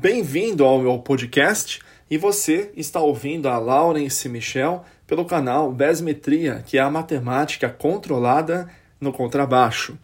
Bem-vindo ao meu podcast e você está ouvindo a Laurence Michel pelo canal Besmetria, que é a matemática controlada no contrabaixo.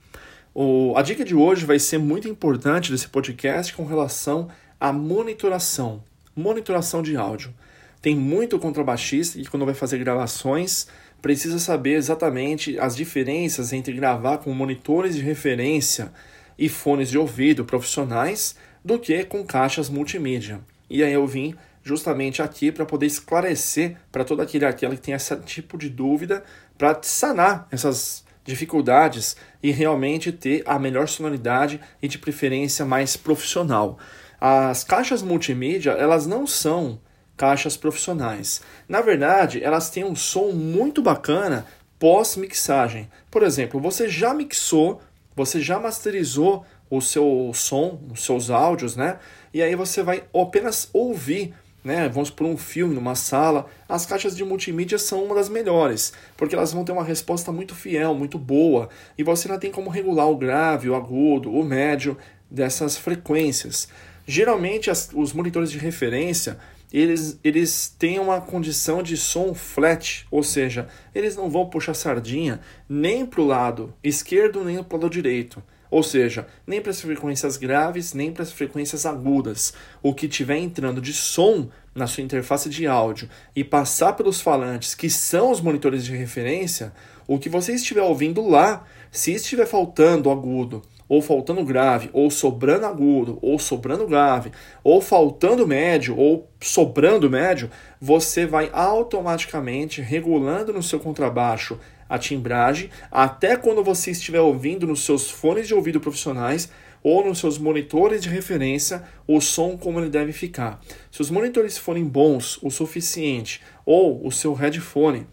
O, a dica de hoje vai ser muito importante desse podcast com relação à monitoração, monitoração de áudio. Tem muito contrabaixista que quando vai fazer gravações precisa saber exatamente as diferenças entre gravar com monitores de referência e fones de ouvido profissionais do que com caixas multimídia. E aí eu vim justamente aqui para poder esclarecer para todo aquele aquele que tem esse tipo de dúvida, para sanar essas dificuldades e realmente ter a melhor sonoridade e de preferência mais profissional. As caixas multimídia, elas não são caixas profissionais. Na verdade, elas têm um som muito bacana pós-mixagem. Por exemplo, você já mixou, você já masterizou o seu som, os seus áudios, né? E aí você vai apenas ouvir, né? Vamos por um filme numa sala. As caixas de multimídia são uma das melhores, porque elas vão ter uma resposta muito fiel, muito boa, e você não tem como regular o grave, o agudo, o médio dessas frequências. Geralmente as, os monitores de referência eles, eles têm uma condição de som flat, ou seja, eles não vão puxar sardinha nem para o lado esquerdo nem para o lado direito. Ou seja, nem para as frequências graves, nem para as frequências agudas. O que estiver entrando de som na sua interface de áudio e passar pelos falantes, que são os monitores de referência, o que você estiver ouvindo lá, se estiver faltando agudo, ou faltando grave, ou sobrando agudo, ou sobrando grave, ou faltando médio, ou sobrando médio, você vai automaticamente regulando no seu contrabaixo a timbragem, até quando você estiver ouvindo nos seus fones de ouvido profissionais ou nos seus monitores de referência o som como ele deve ficar. Se os monitores forem bons o suficiente ou o seu headphone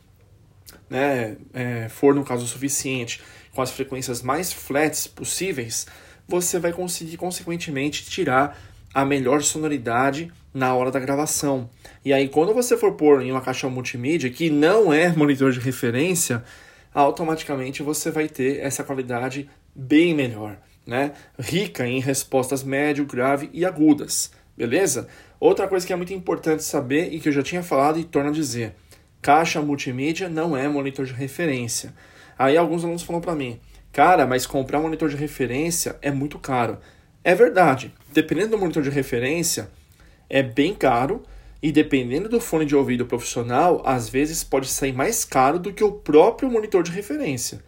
né, é, for no caso o suficiente com as frequências mais flats possíveis, você vai conseguir consequentemente tirar a melhor sonoridade na hora da gravação. E aí, quando você for pôr em uma caixa multimídia que não é monitor de referência, automaticamente você vai ter essa qualidade bem melhor, né? Rica em respostas médio, grave e agudas, beleza? Outra coisa que é muito importante saber e que eu já tinha falado e torno a dizer: caixa multimídia não é monitor de referência. Aí alguns alunos falam para mim, cara, mas comprar um monitor de referência é muito caro. É verdade, dependendo do monitor de referência, é bem caro e dependendo do fone de ouvido profissional, às vezes pode sair mais caro do que o próprio monitor de referência.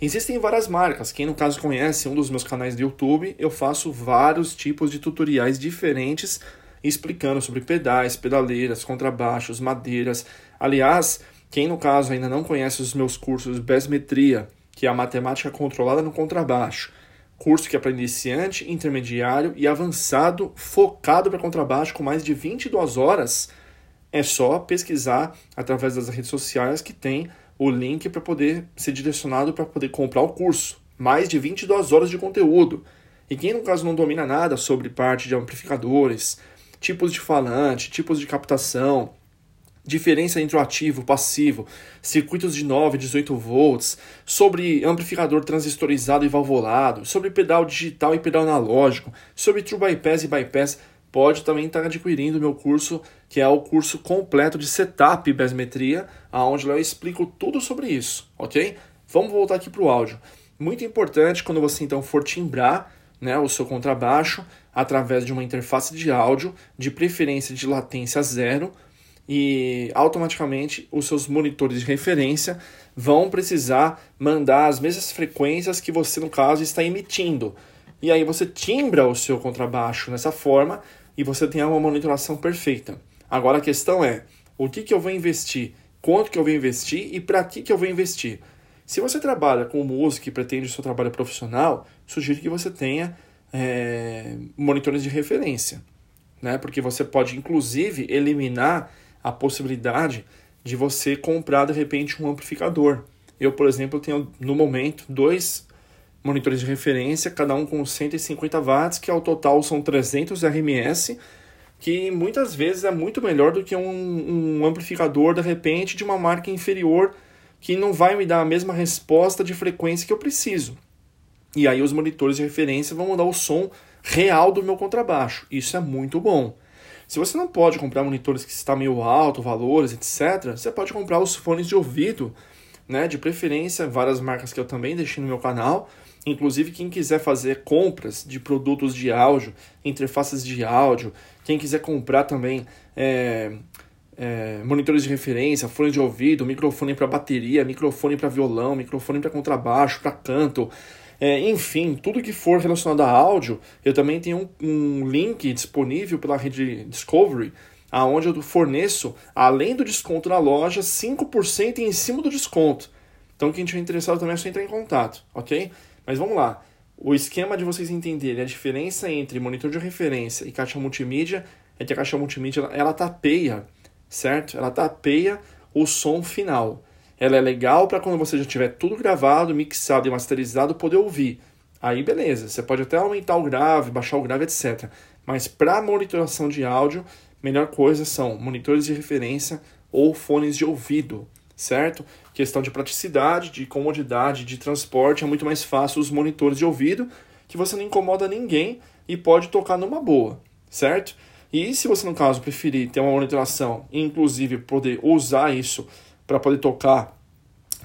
Existem várias marcas. Quem no caso conhece um dos meus canais do YouTube, eu faço vários tipos de tutoriais diferentes explicando sobre pedais, pedaleiras, contrabaixos, madeiras. Aliás, quem no caso ainda não conhece os meus cursos Besmetria, que é a matemática controlada no contrabaixo, curso que é para iniciante, intermediário e avançado, focado para contrabaixo com mais de 22 horas. É só pesquisar através das redes sociais que tem o link para poder ser direcionado para poder comprar o curso. Mais de 22 horas de conteúdo. E quem no caso não domina nada sobre parte de amplificadores, tipos de falante, tipos de captação, diferença entre o ativo e o passivo, circuitos de 9 e 18 volts, sobre amplificador transistorizado e valvulado, sobre pedal digital e pedal analógico, sobre true bypass e bypass, pode também estar adquirindo o meu curso, que é o curso completo de setup e besmetria, aonde eu explico tudo sobre isso, ok? Vamos voltar aqui para o áudio. Muito importante quando você então for timbrar né, o seu contrabaixo através de uma interface de áudio, de preferência de latência zero, e automaticamente os seus monitores de referência vão precisar mandar as mesmas frequências que você, no caso, está emitindo. E aí você timbra o seu contrabaixo nessa forma e você tem uma monitoração perfeita. Agora a questão é, o que, que eu vou investir? Quanto que eu vou investir e para que, que eu vou investir? Se você trabalha com música e pretende o seu trabalho profissional, sugiro que você tenha é, monitores de referência, né? Porque você pode inclusive eliminar a possibilidade de você comprar de repente um amplificador. Eu, por exemplo, tenho no momento dois monitores de referência, cada um com 150 watts, que ao total são 300 RMS, que muitas vezes é muito melhor do que um, um amplificador de repente de uma marca inferior que não vai me dar a mesma resposta de frequência que eu preciso. E aí os monitores de referência vão mandar o som real do meu contrabaixo. Isso é muito bom. Se você não pode comprar monitores que está meio alto, valores, etc., você pode comprar os fones de ouvido, né? De preferência, várias marcas que eu também deixei no meu canal. Inclusive, quem quiser fazer compras de produtos de áudio, interfaces de áudio, quem quiser comprar também é, é, monitores de referência, fones de ouvido, microfone para bateria, microfone para violão, microfone para contrabaixo, para canto, é, enfim, tudo que for relacionado a áudio, eu também tenho um, um link disponível pela rede Discovery, aonde eu forneço, além do desconto na loja, 5% em cima do desconto. Então, quem estiver interessado também é só entrar em contato, ok? Mas vamos lá. O esquema de vocês entenderem a diferença entre monitor de referência e caixa multimídia é que a caixa multimídia ela, ela tapeia, certo? Ela tapeia o som final. Ela é legal para quando você já tiver tudo gravado, mixado e masterizado, poder ouvir. Aí beleza, você pode até aumentar o grave, baixar o grave, etc. Mas para monitoração de áudio, melhor coisa são monitores de referência ou fones de ouvido, certo? Questão de praticidade, de comodidade, de transporte, é muito mais fácil os monitores de ouvido, que você não incomoda ninguém e pode tocar numa boa, certo? E se você, no caso, preferir ter uma monitoração e, inclusive, poder usar isso para poder tocar,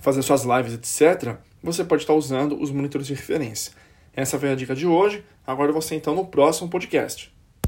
fazer suas lives, etc., você pode estar usando os monitores de referência. Essa foi a dica de hoje. Agora você então no próximo podcast.